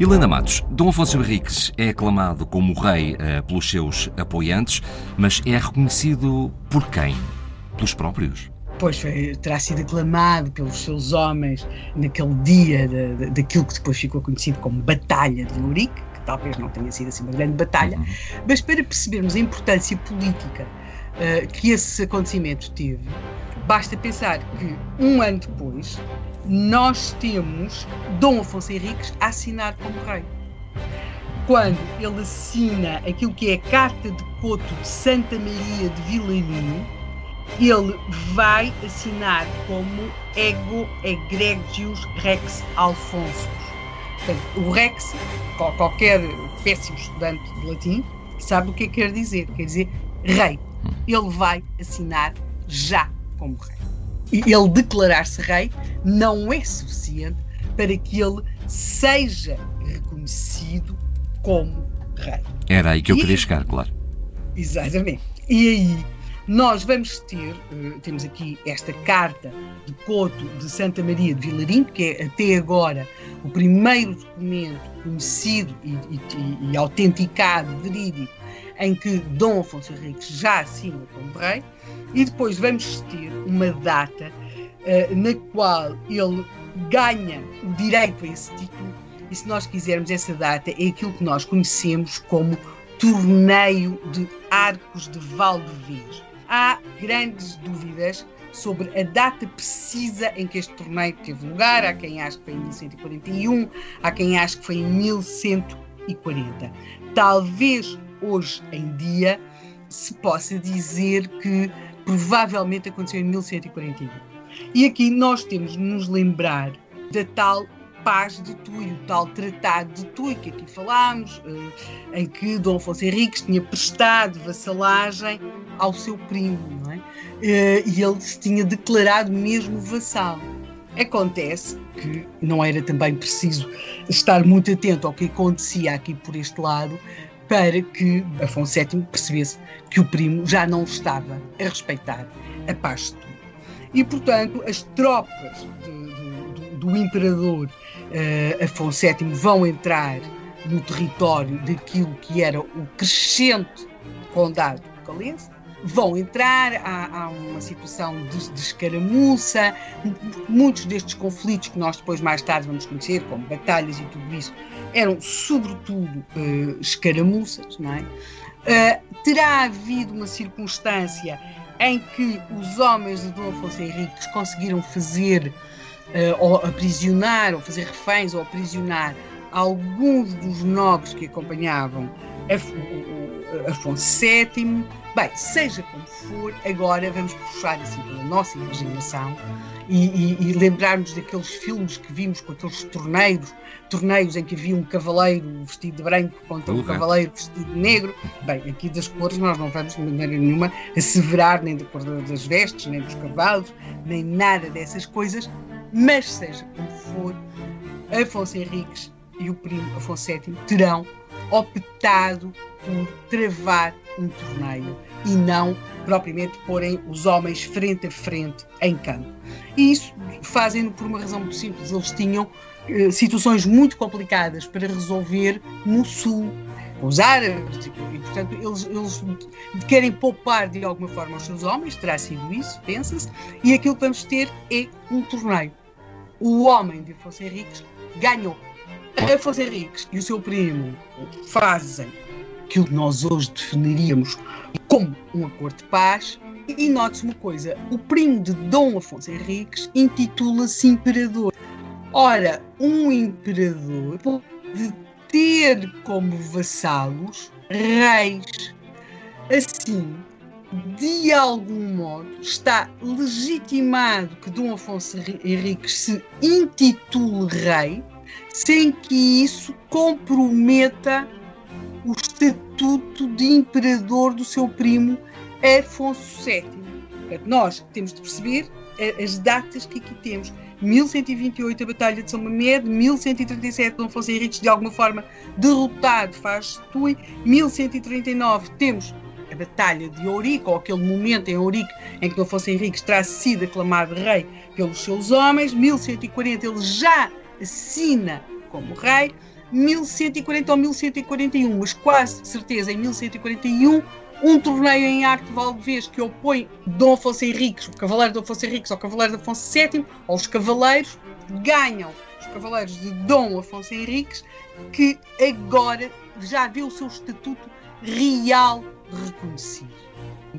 Helena Matos, Dom Afonso Henriques é aclamado como rei uh, pelos seus apoiantes, mas é reconhecido por quem? Pelos próprios? Pois terá sido aclamado pelos seus homens naquele dia de, de, daquilo que depois ficou conhecido como Batalha de Lurique, que talvez não tenha sido assim uma grande batalha, uhum. mas para percebermos a importância política uh, que esse acontecimento teve, basta pensar que um ano depois nós temos Dom Afonso Henriques a assinar como rei. Quando ele assina aquilo que é a Carta de Coto de Santa Maria de Vilarinho, ele vai assinar como Ego Egregius Rex Alfonso. Portanto, o Rex, qualquer péssimo estudante de latim, sabe o que é que quer dizer. Quer dizer rei. Ele vai assinar já como rei ele declarar-se rei não é suficiente para que ele seja reconhecido como rei. Era aí que eu e, queria chegar, claro. Exatamente. E aí nós vamos ter, uh, temos aqui esta carta de Couto de Santa Maria de Vilarim, que é até agora o primeiro documento conhecido e, e, e autenticado, verídico, em que Dom Afonso Henriques já assina como rei, e depois vamos ter uma data uh, na qual ele ganha o direito a esse título, e se nós quisermos, essa data é aquilo que nós conhecemos como Torneio de Arcos de Valdevez. Há grandes dúvidas sobre a data precisa em que este torneio teve lugar. Há quem ache que foi em 1141, há quem ache que foi em 1140. Talvez hoje em dia se possa dizer que provavelmente aconteceu em 1141. E aqui nós temos de nos lembrar da tal paz de Tui, o tal tratado de Tui que aqui falámos, eh, em que Dom Afonso Henriques tinha prestado vassalagem ao seu primo, não é? Eh, e ele se tinha declarado mesmo vassalo. Acontece que não era também preciso estar muito atento ao que acontecia aqui por este lado, para que Afonso VII percebesse que o primo já não estava a respeitar a paz de tudo. E, portanto, as tropas de, do, imperador uh, Afonso VII vão entrar no território daquilo que era o crescente condado Calência, vão entrar, há, há uma situação de, de, escaramuça, muitos destes conflitos que nós depois mais tarde vamos conhecer, como batalhas e tudo isso, eram sobretudo uh, escaramuças, não é? Uh, terá havido uma circunstância em que os homens de Dom Afonso Henriques conseguiram fazer ou aprisionar, ou fazer reféns, ou aprisionar alguns dos nobres que acompanhavam Afonso VII. Bem, seja como for, agora vamos puxar assim pela nossa imaginação e, e, e lembrarmos daqueles filmes que vimos com aqueles torneios, torneios em que havia um cavaleiro vestido de branco contra um cavaleiro vestido de negro. Bem, aqui das cores nós não vamos de maneira nenhuma asseverar nem da cor das vestes, nem dos cavalos, nem nada dessas coisas, mas seja como for, Afonso Henriques e o primo Afonso VII terão optado por travar um torneio e não propriamente porem os homens frente a frente em campo. E isso fazem por uma razão muito simples. Eles tinham eh, situações muito complicadas para resolver no sul, os árabes, e portanto eles, eles querem poupar de alguma forma os seus homens, terá sido isso, pensa-se, e aquilo que vamos ter é um torneio. O homem de Afonso Henriques ganhou. Afonso Henriques e o seu primo fazem aquilo que nós hoje definiríamos como um acordo de paz. E note-se uma coisa: o primo de Dom Afonso Henriques intitula-se imperador. Ora, um imperador pode ter como vassalos reis. Assim, de algum modo, está legitimado que Dom Afonso Henriques se intitule rei, sem que isso comprometa o estatuto de imperador do seu primo Afonso VII. Nós temos de perceber as datas que aqui temos. 1128 a Batalha de São Mamede, 1137 Dom Afonso Henriques de alguma forma derrotado faz Tui, 1139 temos a Batalha de Ourique, ou aquele momento em Ourique em que Dom Afonso Henriques terá sido aclamado rei pelos seus homens, 1140 ele já assina como rei, 1140 ou 1141, mas quase certeza em 1141, um torneio em Arte Valdevez que opõe Dom Afonso Henriques, o cavaleiro de Afonso Henriques ao cavaleiro de Afonso VII, aos cavaleiros, ganham os cavaleiros de Dom Afonso Henriques, que agora já vê o seu estatuto real reconhecido.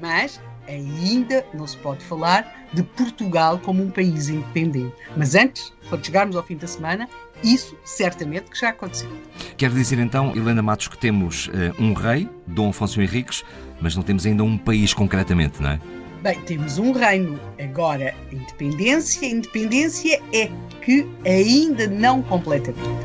Mas ainda não se pode falar de Portugal como um país independente. Mas antes, quando chegarmos ao fim da semana, isso certamente que já aconteceu. Quer dizer então, Helena Matos, que temos uh, um rei, Dom Afonso Henriques, mas não temos ainda um país concretamente, não é? Bem, temos um reino. Agora, independência, independência é que ainda não completamente.